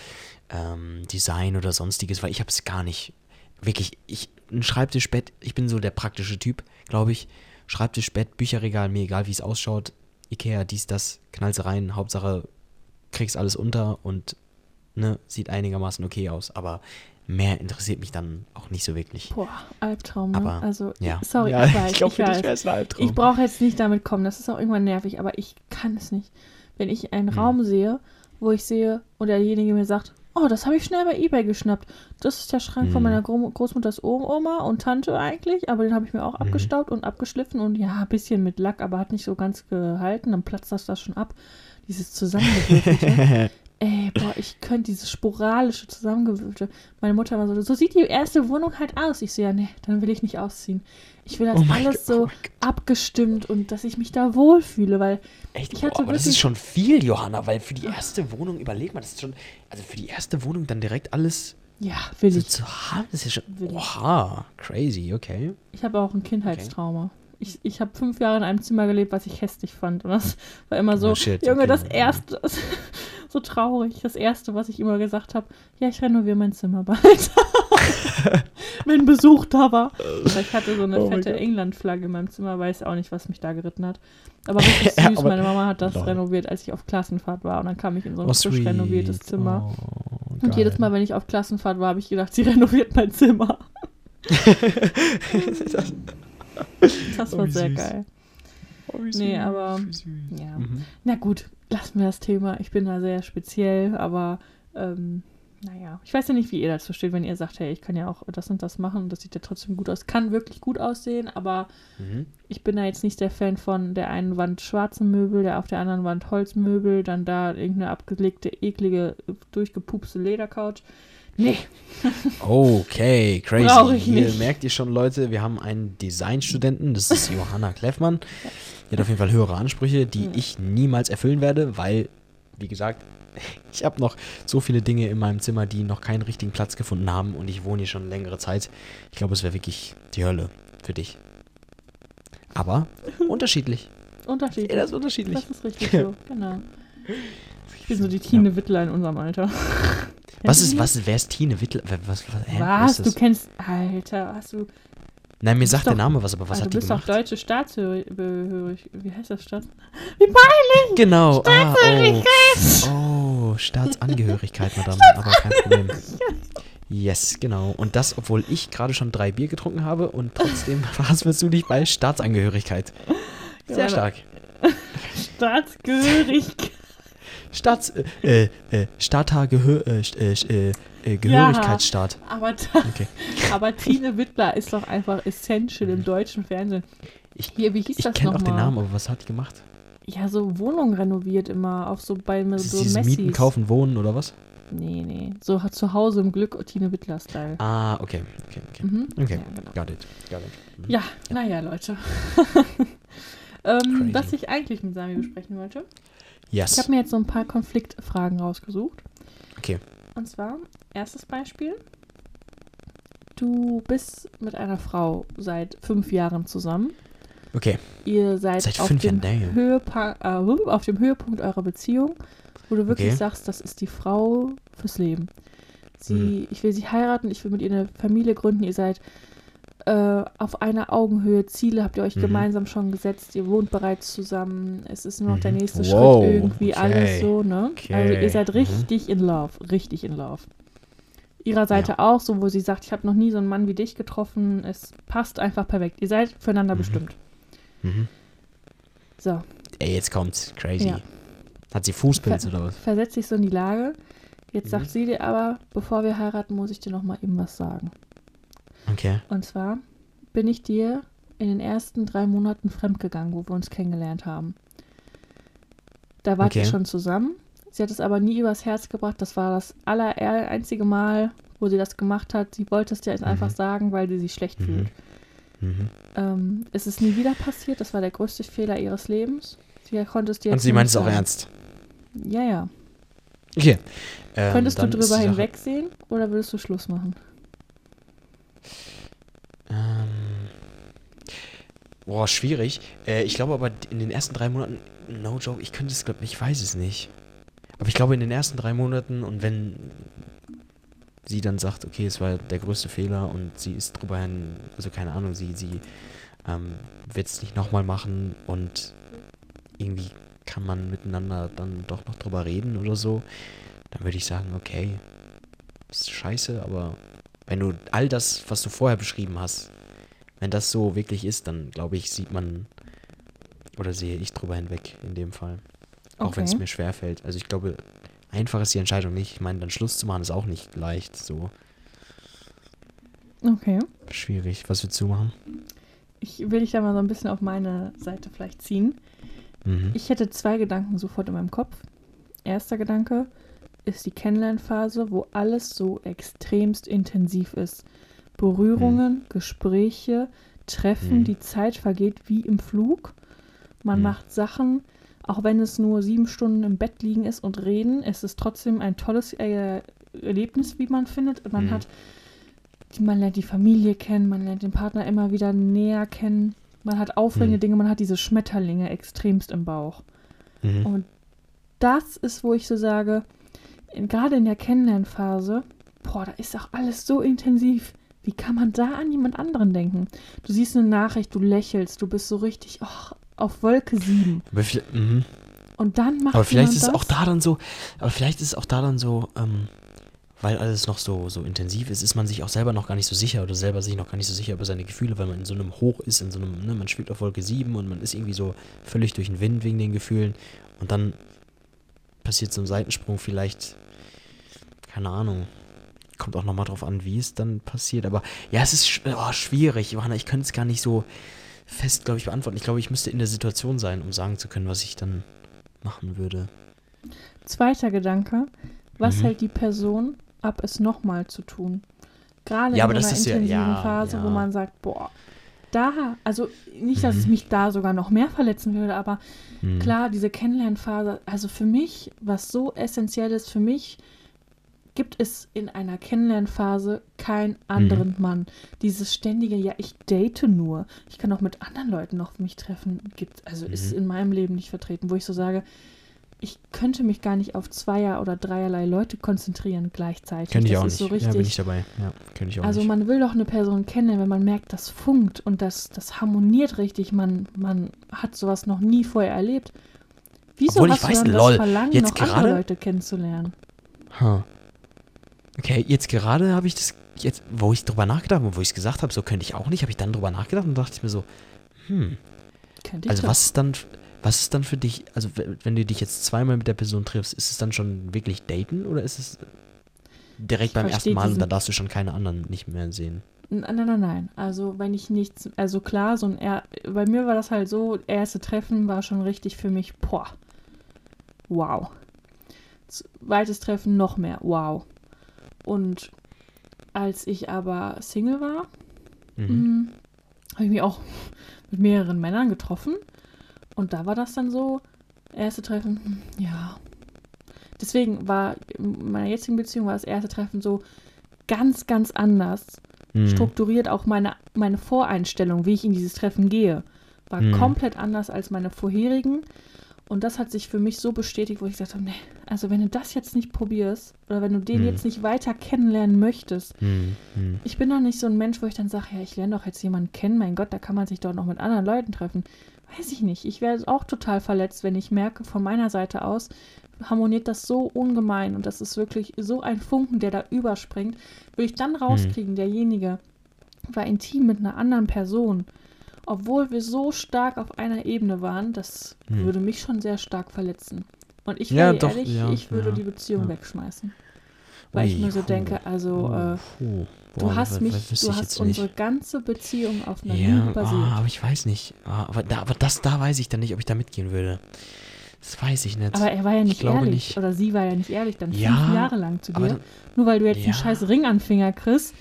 ähm, Design oder sonstiges, weil ich habe es gar nicht. Wirklich, ich, ein Schreibtischbett, ich bin so der praktische Typ, glaube ich. Schreibtischbett, Bücherregal, mir egal, wie es ausschaut. Ikea, dies, das, knallst rein, Hauptsache kriegst alles unter und ne, sieht einigermaßen okay aus. Aber mehr interessiert mich dann auch nicht so wirklich. Boah, Albtraum, ne? Aber, also, Ja. sorry, ja, [LAUGHS] ich weiß, glaub, ich für dich weiß. wär's ein Albtraum. Ich brauche jetzt nicht damit kommen, das ist auch irgendwann nervig, aber ich kann es nicht. Wenn ich einen Hm. Raum sehe, wo ich sehe und derjenige mir sagt, oh, das habe ich schnell bei Ebay geschnappt. Das ist der Schrank von Hm. meiner Gro Großmutters Oma und Tante eigentlich, aber den habe ich mir auch Mhm. abgestaubt und abgeschliffen und ja, ein bisschen mit Lack, aber hat nicht so ganz gehalten, dann platzt das, das schon ab. Dieses zusammengewürfelte. [LAUGHS] Ey, boah, ich könnte dieses sporalische Zusammengewürfelte. Meine Mutter war so, so sieht die erste Wohnung halt aus. Ich so, ja, nee, dann will ich nicht ausziehen. Ich will das Oh alles Gott, so oh abgestimmt und dass ich mich da wohlfühle, weil Echt? Ich hatte Boah, aber das ist schon viel, Johanna, weil für die erste Wohnung, überleg mal, das ist schon, also für die erste Wohnung dann direkt alles ja, will so ich. zu haben, das ist ja schon, oha, crazy, okay. Ich habe auch ein Kindheitstrauma. Ich, ich habe fünf Jahre in einem Zimmer gelebt, was ich hässlich fand. Und das war immer so, Oh, shit, Junge, okay. das erste, [LAUGHS] so traurig, das erste, was ich immer gesagt habe, ja, ich renoviere mein Zimmer bald. [LAUGHS] Wenn Besuch da war. Weil Ich hatte so eine Oh fette. England-Flagge in meinem Zimmer, weiß auch nicht, was mich da geritten hat. Aber [LAUGHS] richtig süß, Ja, aber- meine Mama hat das Lol. renoviert, als ich auf Klassenfahrt war. Und dann kam ich in so ein Oh, frisch renoviertes Zimmer. Oh, Und jedes Mal, wenn ich auf Klassenfahrt war, habe ich gedacht, sie renoviert mein Zimmer. Das Oh, war wie sehr süß. geil. Oh, wie Nee, süß, aber- süß. Ja. Mhm. Na gut, lassen wir das Thema. Ich bin da sehr speziell, aber ähm, naja, ich weiß ja nicht, wie ihr dazu steht, wenn ihr sagt, hey, ich kann ja auch das und das machen und das sieht ja trotzdem gut aus. Kann wirklich gut aussehen, aber Mhm. ich bin da jetzt nicht der Fan von der einen Wand schwarzen Möbel, der auf der anderen Wand Holzmöbel, dann da irgendeine abgelegte, eklige, durchgepupste Ledercouch. Nee, Okay, crazy. Brauch ich Hier nicht. merkt ihr schon, Leute, wir haben einen Designstudenten, das ist Johanna Kleffmann. Die hat auf jeden Fall höhere Ansprüche, die Mhm. ich niemals erfüllen werde, weil wie gesagt, [LAUGHS] ich habe noch so viele Dinge in meinem Zimmer, die noch keinen richtigen Platz gefunden haben und ich wohne hier schon längere Zeit. Ich glaube, es wäre wirklich die Hölle für dich. Aber [LAUGHS] unterschiedlich. Unterschiedlich. Jeder ist unterschiedlich. Das ist richtig so, genau. [LAUGHS] Ich bin so die Tine Wittler in unserem Alter. [LAUGHS] Was du ist, was, wer ist Tine Wittler? Was, was, hä, Was? Du kennst. Alter, hast du. Nein, mir bist sagt der doch- Name was, aber was also hat du die bist gemacht? doch deutsche Staatsbehörig. Wie heißt das Staats? [LAUGHS] Wie peinlich! Genau. Ah, oh. oh, Staatsangehörigkeit, [LAUGHS] Madame. Aber kein Problem. Yes, genau. Und das, obwohl ich gerade schon drei Bier getrunken habe und trotzdem verhaspelst du dich bei Staatsangehörigkeit. Sehr Ja, stark. Staatsgehörig. Staats, äh, äh, Stata Gehör, äh, äh, äh, äh, Gehörigkeitsstaat. Aber, ta- Okay. [LAUGHS] aber Tine Wittler ist doch einfach essential im deutschen Fernsehen. Ich- Hier, wie hieß Ich das kenne auch den Namen, aber was hat die gemacht? Ja, so Wohnungen renoviert immer, auf so bei so Messis. Mieten, Kaufen, Wohnen oder was? Nee, nee. So hat zu Hause im Glück Tine Wittler-Style. Ah, okay, okay, okay. Mhm. Okay, Ja, genau. got it, got it. Mhm. Ja, naja, Leute. [LAUGHS] ähm, was ich eigentlich mit Sami besprechen wollte. Ich Yes. habe mir jetzt so ein paar Konfliktfragen rausgesucht. Okay. Und zwar, erstes Beispiel. Du bist mit einer Frau seit fünf Jahren zusammen. Okay. Ihr seid, Seit auf, fünf dem äh, auf dem Höhepunkt eurer Beziehung, wo du wirklich Okay. sagst, das ist die Frau fürs Leben. Sie, Mhm. ich will sie heiraten, ich will mit ihr eine Familie gründen, ihr seid äh, auf einer Augenhöhe, Ziele habt ihr euch Mhm. gemeinsam schon gesetzt, ihr wohnt bereits zusammen, es ist nur noch der Mhm. nächste Wow, Schritt irgendwie, okay. alles so, ne? Also ihr Okay, seid mhm. richtig in love, richtig in love. Ihrer Seite auch, so wo sie sagt, ich habe noch nie so einen Mann wie dich getroffen, es passt einfach perfekt. Ihr seid füreinander Mhm. bestimmt. Mhm. So, Ey, jetzt kommt's. Crazy. Ja. Hat sie Fußpilz oder was? versetz dich so in die Lage. Jetzt Mhm. sagt sie dir aber, bevor wir heiraten, muss ich dir noch mal eben was sagen. Okay. Und zwar bin ich dir in den ersten drei Monaten fremdgegangen, wo wir uns kennengelernt haben. Da wart ihr Okay. schon zusammen. Sie hat es aber nie übers Herz gebracht. Das war das aller einzige Mal, wo sie das gemacht hat. Sie wollte es dir jetzt Mhm. einfach sagen, weil sie sich schlecht Mhm. fühlt. Mhm. Ähm, es ist nie wieder passiert. Das war der größte Fehler ihres Lebens. Sie konnte es dir Und sie meint es auch ernst. Ja, ja. Okay. Ähm, Könntest du drüber hinwegsehen oder würdest du Schluss machen? Ähm, boah, schwierig. Äh, ich glaube aber in den ersten drei Monaten, no joke, ich könnte es, glaube ich, weiß es nicht. Aber ich glaube in den ersten drei Monaten und wenn sie dann sagt, okay, es war der größte Fehler und sie ist drüber hin, also keine Ahnung, sie, sie ähm, wird es nicht nochmal machen und irgendwie kann man miteinander dann doch noch drüber reden oder so, dann würde ich sagen, okay, ist scheiße, aber wenn du all das, was du vorher beschrieben hast, wenn das so wirklich ist, dann glaube ich, sieht man oder sehe ich drüber hinweg in dem Fall. Auch wenn es mir schwer fällt. Also ich glaube, einfach ist die Entscheidung nicht. Ich meine, dann Schluss zu machen ist auch nicht leicht. So Okay. schwierig. Was willst du machen? Ich will dich da mal so ein bisschen auf meine Seite vielleicht ziehen. Mhm. Ich hätte zwei Gedanken sofort in meinem Kopf. Erster Gedanke ist die Kennenlernphase, wo alles so extremst intensiv ist. Berührungen, Gespräche, Treffen, Mhm. die Zeit vergeht wie im Flug. Man Mhm. macht Sachen, auch wenn es nur sieben Stunden im Bett liegen ist und reden, es ist trotzdem ein tolles äh, Erlebnis, wie man findet. Man Mhm. hat, man lernt die Familie kennen, man lernt den Partner immer wieder näher kennen. Man hat aufregende Mhm. Dinge, man hat diese Schmetterlinge extremst im Bauch. Mhm. Und das ist, wo ich so sage, in, gerade in der Kennenlernphase, boah, da ist auch alles so intensiv. Wie kann man da an jemand anderen denken? Du siehst eine Nachricht, du lächelst, du bist so richtig oh, auf Wolke 7. Aber, vi- mhm. Und dann macht aber vielleicht ist es das? auch da dann so, aber vielleicht ist es auch da dann so, ähm, weil alles noch so, so intensiv ist, ist man sich auch selber noch gar nicht so sicher oder selber sich noch gar nicht so sicher über seine Gefühle, weil man in so einem Hoch ist, in so einem, ne, man schwebt auf Wolke 7 und man ist irgendwie so völlig durch den Wind wegen den Gefühlen und dann passiert so ein Seitensprung vielleicht, keine Ahnung, kommt auch nochmal drauf an, wie es dann passiert, aber ja, es ist oh, schwierig, Johanna, ich könnte es gar nicht so fest, glaube ich, beantworten. Ich glaube, ich müsste in der Situation sein, um sagen zu können, was ich dann machen würde. Zweiter Gedanke, was Mhm. hält die Person ab, es nochmal zu tun? Gerade Ja, in so einer ja- intensiven ja, Phase, wo ja. man sagt, boah, da, also nicht, dass es Mhm. mich da sogar noch mehr verletzen würde, aber Mhm. klar, diese Kennenlernphase, also für mich, was so essentiell ist, für mich gibt es in einer Kennenlernphase keinen anderen Mann. Dieses ständige, ja, ich date nur. Ich kann auch mit anderen Leuten noch mich treffen. Gibt, also ist Mhm. in meinem Leben nicht vertreten, wo ich so sage, ich könnte mich gar nicht auf zweier oder dreierlei Leute konzentrieren gleichzeitig. Könnte ich das auch nicht. so richtig. ja, bin ich dabei. Ja, könnte ich auch Also nicht. man will doch eine Person kennen, wenn man merkt, das funkt und das, das harmoniert richtig. Man, man hat sowas noch nie vorher erlebt. Wieso Obwohl, ich hast weiß, du dann lol, das Verlangen, jetzt noch andere gerade- Leute kennenzulernen? Huh. Okay, jetzt gerade habe ich das, jetzt, wo ich drüber nachgedacht habe, wo ich es gesagt habe, so könnte ich auch nicht, habe ich dann drüber nachgedacht und dachte ich mir so, hm, Könnte ich also doch. was ist dann, was ist dann für dich, also wenn du dich jetzt zweimal mit der Person triffst, ist es dann schon wirklich daten oder ist es direkt Ich beim ersten Mal und dann darfst du schon keine anderen nicht mehr sehen? Nein, nein, nein, nein. Also wenn ich nichts, also klar, so ein er bei mir war das halt so, erste Treffen war schon richtig für mich, boah, wow. Zweites Treffen noch mehr, wow. Und als ich aber Single war, Mhm. Mhm. Habe ich mich auch mit mehreren Männern getroffen. Und da war das dann so, erste Treffen, ja. Deswegen war in meiner jetzigen Beziehung war das erste Treffen so ganz, ganz anders. Mhm. Strukturiert auch meine, meine Voreinstellung, wie ich in dieses Treffen gehe, war Mhm. komplett anders als meine vorherigen. Und das hat sich für mich so bestätigt, wo ich gesagt habe, nee, also wenn du das jetzt nicht probierst oder wenn du den Mhm. jetzt nicht weiter kennenlernen möchtest, Mhm. Mhm. ich bin doch nicht so ein Mensch, wo ich dann sage, ja, ich lerne doch jetzt jemanden kennen, mein Gott, da kann man sich doch noch mit anderen Leuten treffen. Weiß ich nicht. Ich wäre auch total verletzt, wenn ich merke, von meiner Seite aus harmoniert das so ungemein und das ist wirklich so ein Funken, der da überspringt. Will ich dann rauskriegen, derjenige war intim mit einer anderen Person, obwohl wir so stark auf einer Ebene waren, das Hm. würde mich schon sehr stark verletzen. Und ich Ja, doch, ehrlich, ja, ich würde ja, die Beziehung wegschmeißen. Weil ich Ui, mir so puh, denke, also äh, puh, Du boah, hast was- mich, du ich hast unsere nicht. ganze Beziehung auf einer Ja, Lüge ah, basiert. aber ich weiß nicht. Ah, aber, da, aber das, da weiß ich dann nicht, ob ich da mitgehen würde. Das weiß ich nicht. aber er war ja nicht ehrlich. nicht. Oder sie war ja nicht ehrlich, dann Ja, fünf Jahre lang zu dir. dann- Nur weil du jetzt Ja. einen scheiß Ring an Finger kriegst.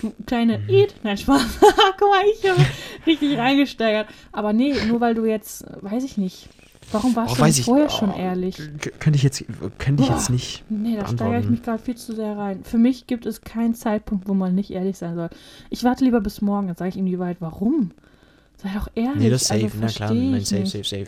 Du kleine Mhm. Eat. Nein, Spaß. [LAUGHS] Guck mal, ich habe richtig reingesteigert. Aber nee, nur weil du jetzt, weiß ich nicht. Warum warst Oh, du nicht ich- vorher oh, schon ehrlich? K- Könnte ich jetzt, könnte ich Boah. jetzt nicht. Nee, da steigere ich mich gerade viel zu sehr rein. Für mich gibt es keinen Zeitpunkt, wo man nicht ehrlich sein soll. Ich warte lieber bis morgen, dann sage ich ihm die Wahrheit. Warum? Sei doch ehrlich. Nee, das ist safe, also, na klar, nein, safe, safe, safe.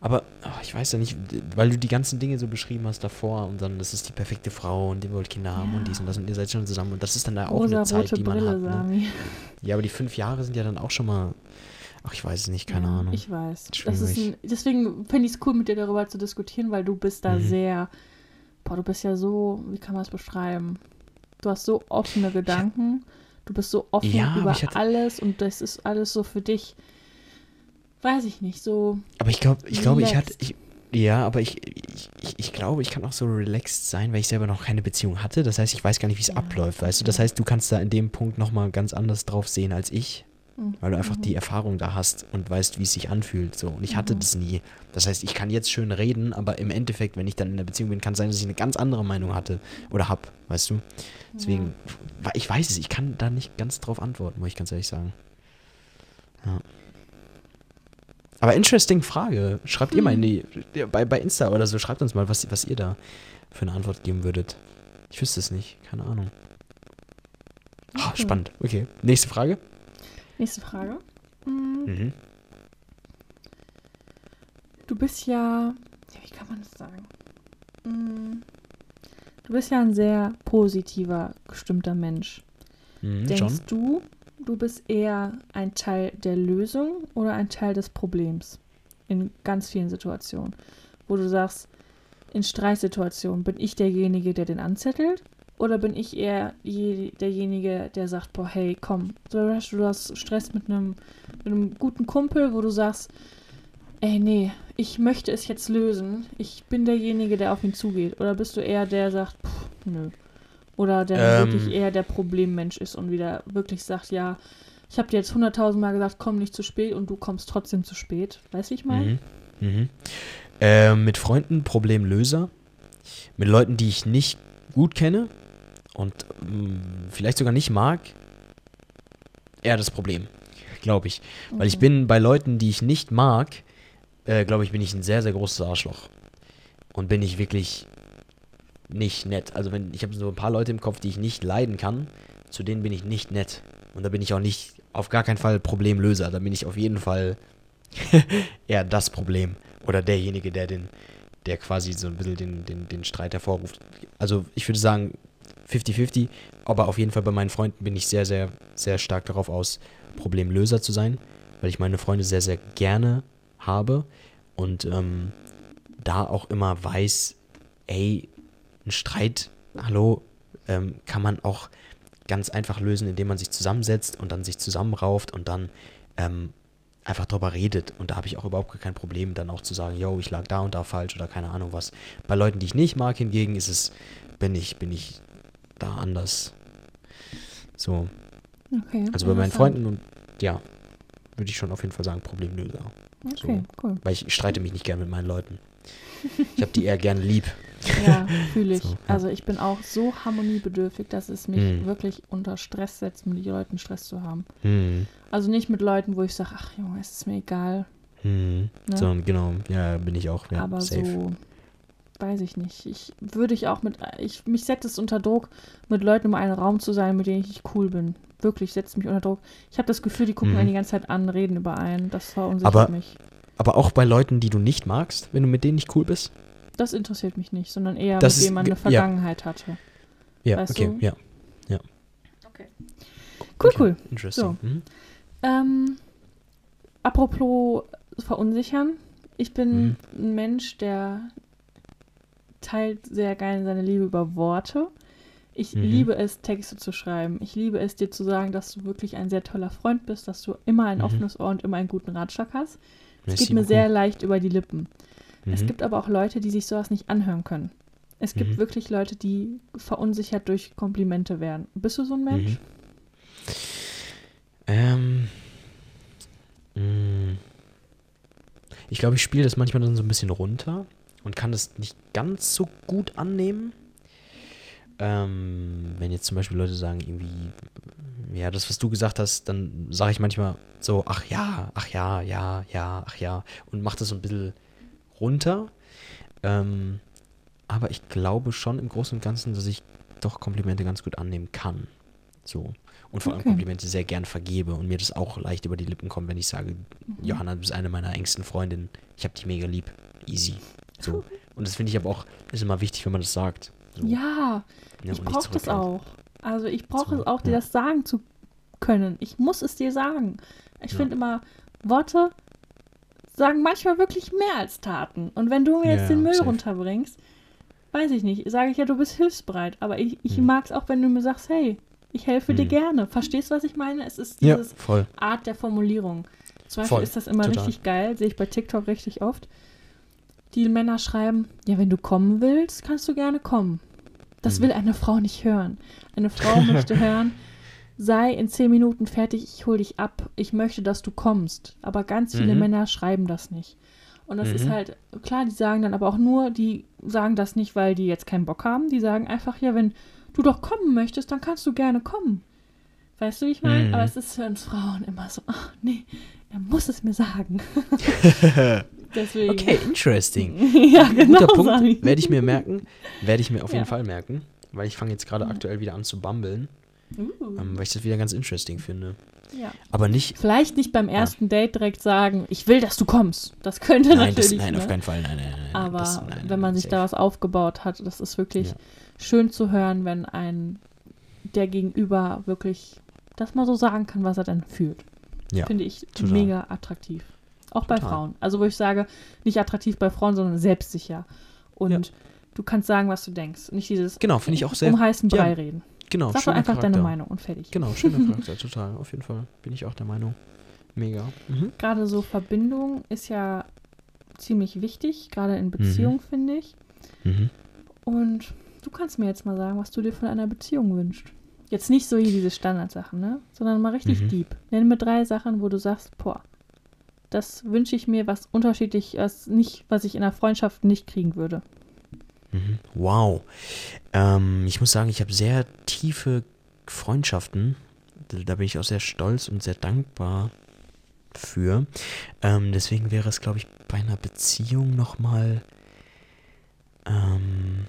Aber oh, ich weiß ja nicht, weil du die ganzen Dinge so beschrieben hast davor und dann, das ist die perfekte Frau und ihr wollt Kinder haben Ja. und dies und das und ihr seid schon zusammen und das ist dann da auch eine Rosa-rote Zeit, die man Brille, hat. Ne? Ja, aber die fünf Jahre sind ja dann auch schon mal, ach, ich weiß es nicht, keine ja, Ahnung. Ich weiß. Das ist Schwierig. ein, deswegen finde ich es cool, mit dir darüber zu diskutieren, weil du bist da Mhm. sehr, boah, du bist ja so, wie kann man es beschreiben? Du hast so offene Gedanken, du bist so offen Ja, über hatte- alles und das ist alles so für dich, weiß ich nicht, so, Aber ich glaube, ich glaube, ich hatte, ich, ja, aber ich, ich, ich, ich glaube, ich kann auch so relaxed sein, weil ich selber noch keine Beziehung hatte. Das heißt, ich weiß gar nicht, wie es Ja, abläuft, weißt du? Das heißt, du kannst da in dem Punkt nochmal ganz anders drauf sehen als ich, Mhm. weil du einfach die Erfahrung da hast und weißt, wie es sich anfühlt. So. Und ich hatte Mhm. das nie. Das heißt, ich kann jetzt schön reden, aber im Endeffekt, wenn ich dann in der Beziehung bin, kann es sein, dass ich eine ganz andere Meinung hatte oder hab, weißt du? Deswegen, wa- ich weiß es, ich kann da nicht ganz drauf antworten, muss ich ganz ehrlich sagen. Ja. Aber interesting Frage. Schreibt ihr mal in die, ja, bei, bei Insta oder so, schreibt uns mal, was, was ihr da für eine Antwort geben würdet. Ich wüsste es nicht, keine Ahnung. Ah, Okay. spannend. Okay. Nächste Frage. Nächste Frage. Mhm. Mhm. Du bist ja, ja, wie kann man das sagen? Mm, Du bist ja ein sehr positiver, gestimmter Mensch. Mhm, Denkst schon. du, du bist eher ein Teil der Lösung oder ein Teil des Problems? In ganz vielen Situationen. Wo du sagst, in Streitsituationen bin ich derjenige, der den anzettelt? Oder bin ich eher je, derjenige, der sagt, boah, hey, komm, du hast, Stress mit einem, mit einem guten Kumpel, wo du sagst, ey, nee, ich möchte es jetzt lösen. Ich bin derjenige, der auf ihn zugeht. Oder bist du eher der, der sagt, pff, nö. Oder der Ähm. wirklich eher der Problemmensch ist und wieder wirklich sagt, ja, ich habe dir jetzt hunderttausend Mal gesagt, komm nicht zu spät und du kommst trotzdem zu spät. Weißt du, ich meine? Mhm. Mhm. Ähm, mit Freunden Problemlöser. Mit Leuten, die ich nicht gut kenne und mh, vielleicht sogar nicht mag, eher das Problem. Glaube ich. Weil ich Okay. bin bei Leuten, die ich nicht mag, äh, glaube ich, bin ich ein sehr, sehr großes Arschloch. Und bin ich wirklich nicht nett. Also wenn ich habe so ein paar Leute im Kopf, die ich nicht leiden kann, zu denen bin ich nicht nett. Und da bin ich auch nicht auf gar keinen Fall Problemlöser. Da bin ich auf jeden Fall [LAUGHS] eher das Problem. Oder derjenige, der den, der quasi so ein bisschen den, den, den Streit hervorruft. Also ich würde sagen 50-50, aber auf jeden Fall bei meinen Freunden bin ich sehr, sehr, sehr stark darauf aus, Problemlöser zu sein, weil ich meine Freunde sehr, sehr gerne habe und ähm, da auch immer weiß, ey, ein Streit, hallo, ähm, kann man auch ganz einfach lösen, indem man sich zusammensetzt und dann sich zusammenrauft und dann ähm, einfach drüber redet. Und da habe ich auch überhaupt kein Problem, dann auch zu sagen, yo, ich lag da und da falsch oder keine Ahnung was. Bei Leuten, die ich nicht mag, hingegen ist es, bin ich, bin ich da anders. So, Okay. also bei meinen. Freunden und ja, würde ich schon auf jeden Fall sagen, Problemlöser. Okay, cool. Weil ich streite mich nicht gern mit meinen Leuten. Ich habe die eher gern lieb. Ja, fühle [LAUGHS] ich. So, ja. Also ich bin auch so harmoniebedürftig, dass es mich Mhm. wirklich unter Stress setzt, mit Leuten Stress zu haben. Hm, Also nicht mit Leuten, wo ich sage, ach Junge, es ist mir egal. hm. Ne? So, genau, ja, bin ich auch. Ja, aber safe. so, weiß ich nicht. Ich würde ich auch mit, ich, mich setzt es unter Druck, mit Leuten in einem Raum zu sein, mit denen ich nicht cool bin. Wirklich setzt mich unter Druck. Ich habe das Gefühl, die gucken Mhm. einen die ganze Zeit an, reden über einen. Das verunsichert Aber- mich. Aber auch bei Leuten, die du nicht magst, wenn du mit denen nicht cool bist? Das interessiert mich nicht, sondern eher, Das mit dem man eine ja. Vergangenheit hatte. Ja, Weißt okay, du? ja. Okay. Cool, okay. cool. Interesting. So. Mhm. Ähm, apropos verunsichern. Ich bin Mhm. ein Mensch, der teilt sehr gerne seine Liebe über Worte. Ich Mhm. liebe es, Texte zu schreiben. Ich liebe es, dir zu sagen, dass du wirklich ein sehr toller Freund bist, dass du immer ein Mhm. offenes Ohr und immer einen guten Ratschlag hast. Es geht mir beaucoup. sehr leicht über die Lippen. Es Mhm. gibt aber auch Leute, die sich sowas nicht anhören können. Es gibt Mhm. wirklich Leute, die verunsichert durch Komplimente werden. Bist du so ein Mensch? Mhm. Ähm. mh. Ich glaube, ich spiele das manchmal dann so ein bisschen runter und kann das nicht ganz so gut annehmen. Ähm, wenn jetzt zum Beispiel Leute sagen, irgendwie, ja, das, was du gesagt hast, dann sage ich manchmal so, ach ja, ach ja, ja, ja, ach ja, und mache das so ein bisschen runter. Ähm, aber ich glaube schon im Großen und Ganzen, dass ich doch Komplimente ganz gut annehmen kann. So. Und vor allem Okay. Komplimente sehr gern vergebe und mir das auch leicht über die Lippen kommt, wenn ich sage, Johanna, du bist eine meiner engsten Freundinnen. Ich habe dich mega lieb. Easy. So. Und das finde ich aber auch, ist immer wichtig, wenn man das sagt. So. Ja, Ja, ich brauche das auch. Also ich brauche es auch, dir ja. das sagen zu können. Ich muss es dir sagen. Ich Ja. finde immer, Worte sagen manchmal wirklich mehr als Taten. Und wenn du mir jetzt den Müll safe. runterbringst, weiß ich nicht, sage ich ja, du bist hilfsbereit. Aber ich, ich Hm. mag es auch, wenn du mir sagst, hey, ich helfe dir Hm. gerne. Verstehst du, was ich meine? Es ist voll. Art der Formulierung. Zum Beispiel Voll, ist das immer total. richtig geil, sehe ich bei TikTok richtig oft. Die Männer schreiben, ja, wenn du kommen willst, kannst du gerne kommen. Das Mhm. will eine Frau nicht hören. Eine Frau möchte [LAUGHS] hören, sei in zehn Minuten fertig, ich hol dich ab. Ich möchte, dass du kommst. Aber ganz viele Mhm. Männer schreiben das nicht. Und das ist Mhm. halt, klar, die sagen dann aber auch nur, die sagen das nicht, weil die jetzt keinen Bock haben. Die sagen einfach, ja, wenn du doch kommen möchtest, dann kannst du gerne kommen. Weißt du, wie ich meine? Mhm. Aber es ist für uns Frauen immer so, ach nee, er muss es mir sagen. [LAUGHS] [LAUGHS] Deswegen. Okay, interesting. [LAUGHS] ja, genau. Guter. Punkt. Werde ich mir merken. Werde ich mir auf jeden Ja. Fall merken. Weil ich fange jetzt gerade Ja. aktuell wieder an zu bumbeln. Uh, Ähm, weil ich das wieder ganz interesting finde. ja. Aber nicht. Vielleicht nicht beim ersten Date direkt sagen, ich will, dass du kommst. Das könnte Nein, das, natürlich. nein ne? auf keinen Fall. Nein, nein, nein, Aber das, nein, wenn man sich da was aufgebaut hat, das ist wirklich Ja. schön zu hören, wenn ein der Gegenüber wirklich das mal so sagen kann, was er denn fühlt. Ja, Finde ich total. mega attraktiv. Auch bei Total. Frauen. Also wo ich sage, nicht attraktiv bei Frauen, sondern selbstsicher. Und Ja. du kannst sagen, was du denkst. Nicht dieses Genau, finde ich auch sehr. um heißen Brei ja, reden. Genau, Sag doch einfach deine Charakter. Meinung und fertig. Genau, schöner [LAUGHS] Charakter, total. Auf jeden Fall bin ich auch der Meinung. Mega. Mhm. Gerade so Verbindung ist ja ziemlich wichtig, gerade in Beziehung, finde ich. Mhm. Und du kannst mir jetzt mal sagen, was du dir von einer Beziehung wünschst. Jetzt nicht so hier diese Standardsachen, ne? Sondern mal richtig Mhm. deep. Nenn mir drei Sachen, wo du sagst, boah, das wünsche ich mir, was unterschiedlich ist, nicht, was ich in einer Freundschaft nicht kriegen würde. Mhm. Wow. Ähm, ich muss sagen, ich habe sehr tiefe Freundschaften. Da bin ich auch sehr stolz und sehr dankbar für. Ähm, deswegen wäre es, glaube ich, bei einer Beziehung nochmal. Ähm,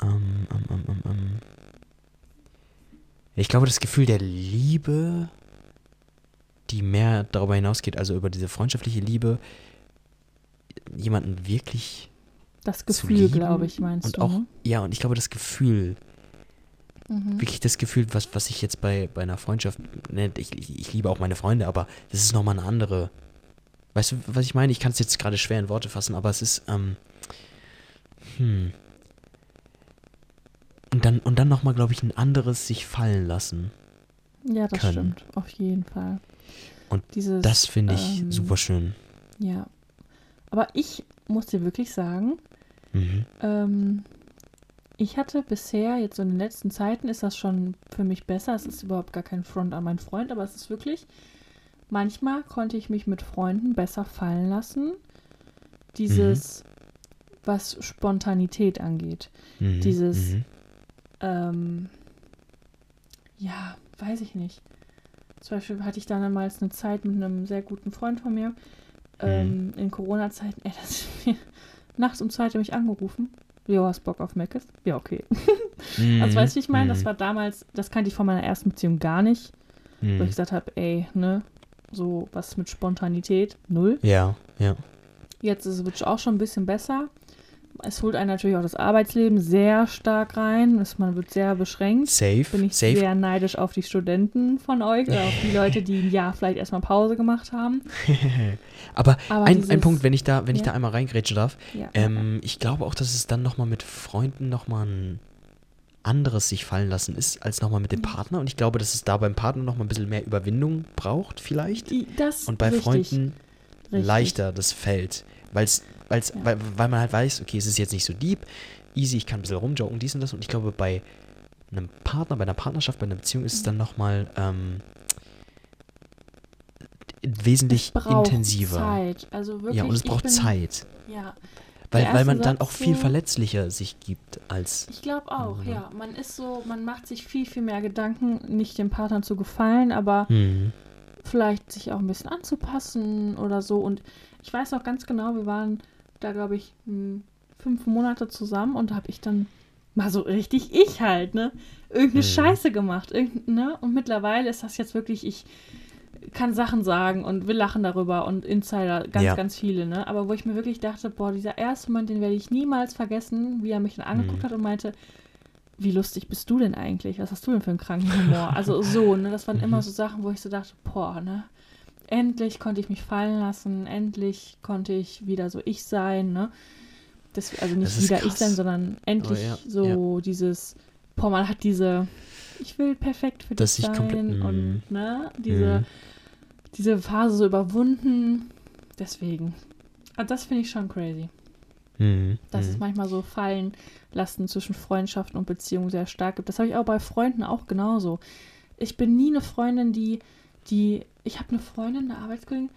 ähm, ähm, ähm, ähm, ähm. Ich glaube, das Gefühl der Liebe, die mehr darüber hinausgeht, also über diese freundschaftliche Liebe, jemanden wirklich Das Gefühl, glaube ich, meinst und du. auch, ne? ja, und ich glaube, das Gefühl, Mhm. wirklich das Gefühl, was, was ich jetzt bei, bei einer Freundschaft, ne, ich, ich, ich liebe auch meine Freunde, aber das ist nochmal eine andere. Weißt du, was ich meine? Ich kann es jetzt gerade schwer in Worte fassen, aber es ist, ähm, hm. Und dann, und dann nochmal, glaube ich, ein anderes sich fallen lassen. Ja, das können. stimmt. Auf jeden Fall. Und Dieses, Das finde ich ähm, super schön. Ja. Aber ich muss dir wirklich sagen, Mhm. ähm, ich hatte bisher, jetzt so in den letzten Zeiten, ist das schon für mich besser. Es ist überhaupt gar kein Front an meinen Freund, aber es ist wirklich, manchmal konnte ich mich mit Freunden besser fallen lassen. Dieses, was Spontanität angeht. Mhm. dieses- Mhm. Ähm, ja, weiß ich nicht. Zum Beispiel hatte ich damals eine Zeit mit einem sehr guten Freund von mir. Ähm, in Corona-Zeiten, ey, das ist mir nachts um zwei hat er mich angerufen. Jo, hast Bock auf Meckes? Ja, okay. [LAUGHS] Mhm. Also weißt du, wie ich meine? Das Mhm. war damals, das kannte ich von meiner ersten Beziehung gar nicht, wo Mhm. ich gesagt habe, ey, ne, so was mit Spontanität, null. Ja, ja. Jetzt ist es auch schon ein bisschen besser. Es holt einen natürlich auch das Arbeitsleben sehr stark rein. Man wird sehr beschränkt. Safe, Bin ich safe. sehr neidisch auf die Studenten von euch oder auf die Leute, die ein Jahr vielleicht erstmal Pause gemacht haben. [LAUGHS] Aber, Aber ein, dieses- ein Punkt, wenn ich da, wenn ich Ja. da einmal reingrätschen darf, Ja. ähm, ich glaube auch, dass es dann nochmal mit Freunden nochmal ein anderes sich fallen lassen ist, als nochmal mit dem Mhm. Partner. Und ich glaube, dass es da beim Partner nochmal ein bisschen mehr Überwindung braucht, vielleicht. Das Und bei richtig, Freunden richtig. leichter das fällt. Weil's, weil's, Ja. weil, weil man halt weiß, okay, es ist jetzt nicht so deep, easy, ich kann ein bisschen rumjoggen, dies und das. Und ich glaube, bei einem Partner, bei einer Partnerschaft, bei einer Beziehung ist es dann nochmal ähm, wesentlich intensiver. Zeit. Also wirklich, Ja, und es braucht bin, Zeit. Ja, Weil, weil man dann auch viel so- verletzlicher sich gibt als. ich glaube auch, Mhm. ja. Man ist so, man macht sich viel, viel mehr Gedanken, nicht dem Partner zu gefallen, aber Hm. vielleicht sich auch ein bisschen anzupassen oder so. Und ich weiß noch ganz genau, wir waren da, glaube ich, hm, fünf Monate zusammen und da habe ich dann mal so richtig ich halt, ne? Irgendeine Mhm. Scheiße gemacht. Irgend, ne? Und mittlerweile ist das jetzt wirklich, ich kann Sachen sagen und wir lachen darüber und Insider, ganz, Ja. ganz viele, ne? Aber wo ich mir wirklich dachte, boah, dieser erste Moment, den werde ich niemals vergessen, wie er mich dann angeguckt Mhm. hat und meinte, wie lustig bist du denn eigentlich? Was hast du denn für einen kranken Humor? Also so, ne? Das waren Mhm. immer so Sachen, wo ich so dachte, boah, ne? Endlich konnte ich mich fallen lassen, endlich konnte ich wieder so ich sein, ne? Das, also nicht Das wieder ich krass. sein, sondern endlich ja, so dieses, boah, man hat diese, ich will perfekt für dich ich sein komplett- und Mhm. ne, diese, Mhm. diese Phase so überwunden. Deswegen. Also das finde ich schon crazy. Hm. Dass hm. es manchmal so fallen lassen zwischen Freundschaften und Beziehungen sehr stark gibt. Das habe ich auch bei Freunden auch genauso. Ich bin nie eine Freundin, die, die, ich habe eine Freundin, eine Arbeitskollegin,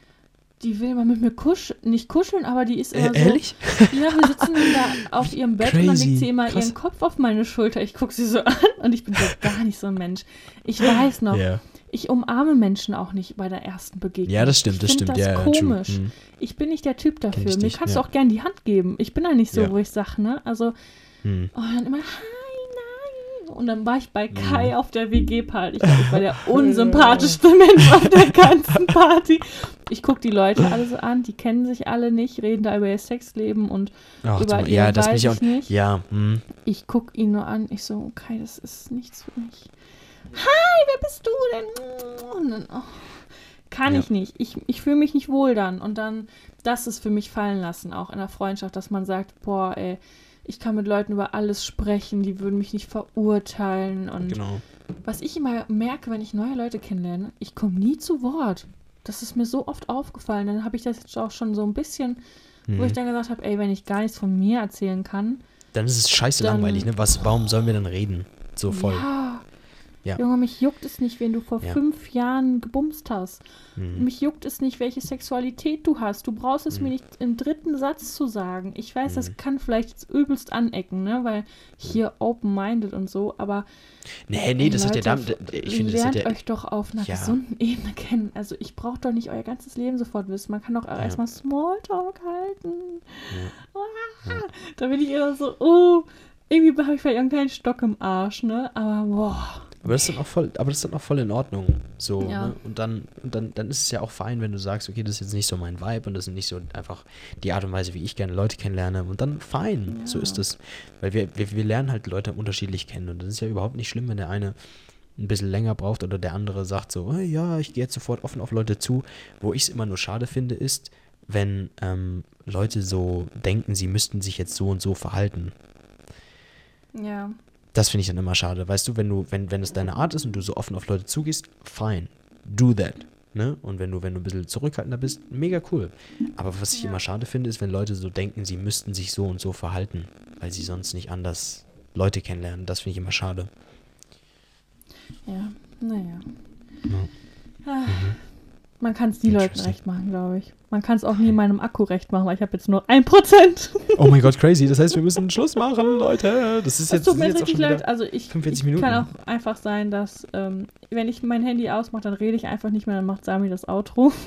die will immer mit mir kuscheln, nicht kuscheln, aber die ist immer Äh, so. ehrlich? Ja, wir sitzen dann da [LAUGHS] auf ihrem Bett und dann Crazy. legt sie immer Krass. ihren Kopf auf meine Schulter. Ich gucke sie so an und ich bin so gar nicht so ein Mensch. Ich weiß noch, Ja. ich umarme Menschen auch nicht bei der ersten Begegnung. ja, das stimmt, das stimmt. Das ja, komisch. Hm. Ich bin nicht der Typ dafür. ich Mir kannst ja. du auch gern die Hand geben. Ich bin da nicht so, Ja. wo ich sage, ne? Also, Hm. oh, dann immer, nein. Und dann war ich bei Kai auf der WG-Party. Ich ich war der [LAUGHS] unsympathischste Mensch auf der ganzen Party. Ich gucke die Leute alle so an, die kennen sich alle nicht, reden da über ihr Sexleben und Ach, über ihr ja, das weiß ich auch. ich nicht. Ja, hm. Ich gucke ihn nur an. Ich so, okay, das ist nichts für mich. Hi, wer bist du denn? Und dann, oh, kann Ja. ich nicht. Ich, ich fühle mich nicht wohl dann. Und dann, das ist für mich fallen lassen, auch in der Freundschaft, dass man sagt, boah, ey, ich kann mit Leuten über alles sprechen, die würden mich nicht verurteilen. Und genau. was ich immer merke, wenn ich neue Leute kennenlerne, ich komme nie zu Wort. Das ist mir so oft aufgefallen. Dann habe ich das jetzt auch schon so ein bisschen, wo ich dann gesagt habe, ey, wenn ich gar nichts von mir erzählen kann, Dann ist es scheiße Dann- langweilig, ne? Was, warum sollen wir dann reden? So voll. Ja, Ja. Junge, mich juckt es nicht, wen du vor Ja. fünf Jahren gebumst hast. Mhm. Mich juckt es nicht, welche Sexualität du hast. Du brauchst es Mhm. mir nicht im dritten Satz zu sagen. Ich weiß, Mhm. das kann vielleicht übelst anecken, ne? Weil hier open-minded und so, aber Nee, nee, das hat ja Leute, damit. Ich finde, das lernt hat ja. euch doch auf einer Ja. gesunden Ebene kennen. Also ich brauche doch nicht euer ganzes Leben sofort wissen. Man kann doch auch Ja. erstmal Smalltalk halten. Ah, Da bin ich immer so, oh, irgendwie habe ich vielleicht einen kleinen Stock im Arsch, ne? Aber boah. Aber das ist dann auch voll, aber das ist dann auch voll in Ordnung. So, Ja. ne? Und dann, und dann, dann ist es ja auch fein, wenn du sagst, okay, das ist jetzt nicht so mein Vibe und das ist nicht so einfach die Art und Weise, wie ich gerne Leute kennenlerne. Und dann fein, so Ja. ist es. Weil wir, wir, wir lernen halt Leute unterschiedlich kennen. Und das ist ja überhaupt nicht schlimm, wenn der eine ein bisschen länger braucht oder der andere sagt so, "Hey, ja, ich gehe jetzt sofort offen auf Leute zu. Wo ich es immer nur schade finde, ist, wenn ähm, Leute so denken, sie müssten sich jetzt so und so verhalten. Ja. Das finde ich dann immer schade. Weißt du, wenn du, wenn, wenn es deine Art ist und du so offen auf Leute zugehst, fine. Do that. Ne? Und wenn du, wenn du ein bisschen zurückhaltender bist, mega cool. Aber was ich Ja. immer schade finde, ist, wenn Leute so denken, sie müssten sich so und so verhalten, weil sie sonst nicht anders Leute kennenlernen. Das finde ich immer schade. Ja. Naja. Ja. Ah, Man kann es nie Leuten recht machen, glaube ich. Man kann es auch nie meinem Akku recht machen, weil ich habe jetzt nur 1%. Oh mein Gott, crazy. Das heißt, wir müssen Schluss machen, Leute. Das ist Es jetzt, tut das mir ist jetzt richtig leid. Also ich, 45 ich kann auch einfach sein, dass ähm, wenn ich mein Handy ausmache, dann rede ich einfach nicht mehr, dann macht Sami das Outro. [LAUGHS]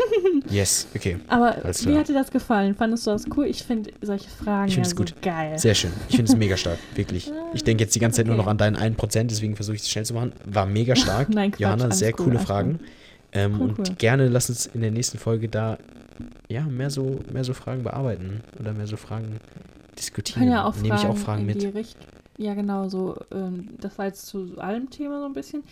Yes, okay. Aber wie hat dir das gefallen? Fandest du das cool? Ich finde solche Fragen Ich ja so gut. geil. Sehr schön. Ich finde es [LAUGHS] mega stark, wirklich. Ich denke jetzt die ganze Zeit nur Okay. noch an deinen 1%, deswegen versuche ich es schnell zu machen. War mega [LAUGHS] stark. Nein, Quatsch, Johanna, sehr cool, coole Fragen. Ähm, Cool, und cool. gerne lass uns in der nächsten Folge da ja, mehr so, mehr so Fragen bearbeiten oder mehr so Fragen diskutieren. Ja auch Nehme ich auch Fragen mit. Ja, genau, so. Ähm, das war jetzt zu allem Thema so ein bisschen.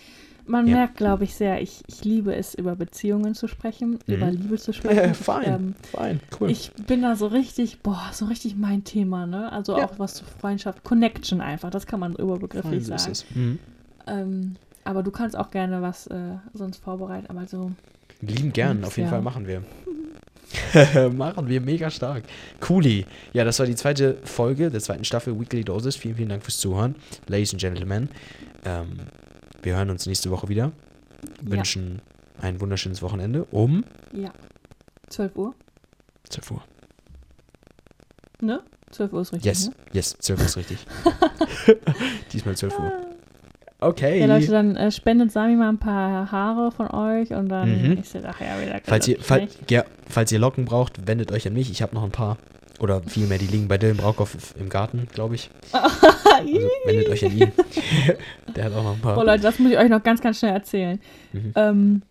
Man Ja. merkt, glaube ich, sehr, ich, ich liebe es, über Beziehungen zu sprechen, über Liebe zu [LAUGHS] sprechen. Fein, Ich, ähm, fein, cool. ich bin da so richtig, boah, so richtig mein Thema, ne? Also Ja. auch was zu Freundschaft, Connection einfach, das kann man fein, überbegrifflich so ist sagen. es. Mhm. Ähm, aber du kannst auch gerne was äh, sonst vorbereiten, aber so. Lieben gern, auf jeden ja. Fall machen wir. [LAUGHS] machen wir mega stark. Cooli. Ja, das war die zweite Folge der zweiten Staffel Weekly Doses. Vielen, vielen Dank fürs Zuhören, Ladies and Gentlemen. Ähm, wir hören uns nächste Woche wieder. Wünschen ein wunderschönes Wochenende um Ja. 12 Uhr, 12 Uhr. ne? 12 Uhr ist richtig, Yes, ne? yes, 12 Uhr ist richtig. [LAUGHS] [LAUGHS] Diesmal 12 Uhr. Okay. Ja, Leute, dann äh, spendet Sami mal ein paar Haare von euch und dann Mhm. ist der nachher wieder falls, ihr, fall, ja, falls ihr Locken braucht, wendet euch an mich. Ich habe noch ein paar. Oder vielmehr, die liegen bei Dylan Braukoff im Garten, glaube ich. [LAUGHS] Also wendet euch an ihn. [LAUGHS] Der hat auch noch ein paar. Oh Leute, das muss ich euch noch ganz, ganz schnell erzählen. Mhm. Ähm,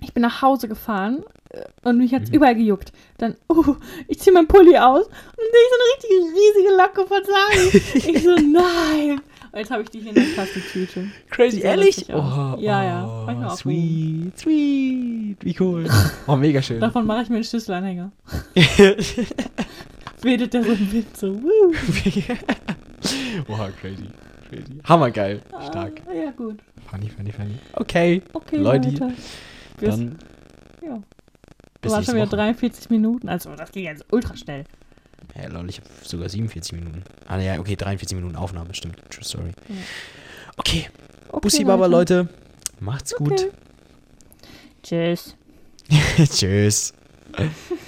ich bin nach Hause gefahren äh, und mich hat's Mhm. überall gejuckt. Dann, uh, ich ziehe meinen Pulli aus und sehe so eine richtige riesige Locke von Sami. [LAUGHS] ich so, nein. Jetzt habe ich die hier in der Plastiktüte. Crazy, ehrlich? aus. Ja, ja. Mach ich mir Oh, auch sweet, sweet. Wie cool. Oh, mega schön. Davon mache ich mir einen Schlüsselanhänger. [LAUGHS] Wedelt der so im Wind so. Woo. [LAUGHS] Wow, crazy. Crazy. Hammergeil. Stark. Ah, ja, gut. Funny, funny, funny. Okay. Okay, Leute, Leute. Bis, Dann ja. bis war nächste schon wieder Woche. 43 Minuten. Also, das ging jetzt ultra schnell. Ja, lol, ich habe sogar 47 Minuten. Ah, ja, okay, 43 Minuten Aufnahme, stimmt. True story. Ja. Okay. Okay, Bussi Baba, Leute. Macht's gut. Okay. Tschüss. [LAUGHS] Tschüss. [LAUGHS]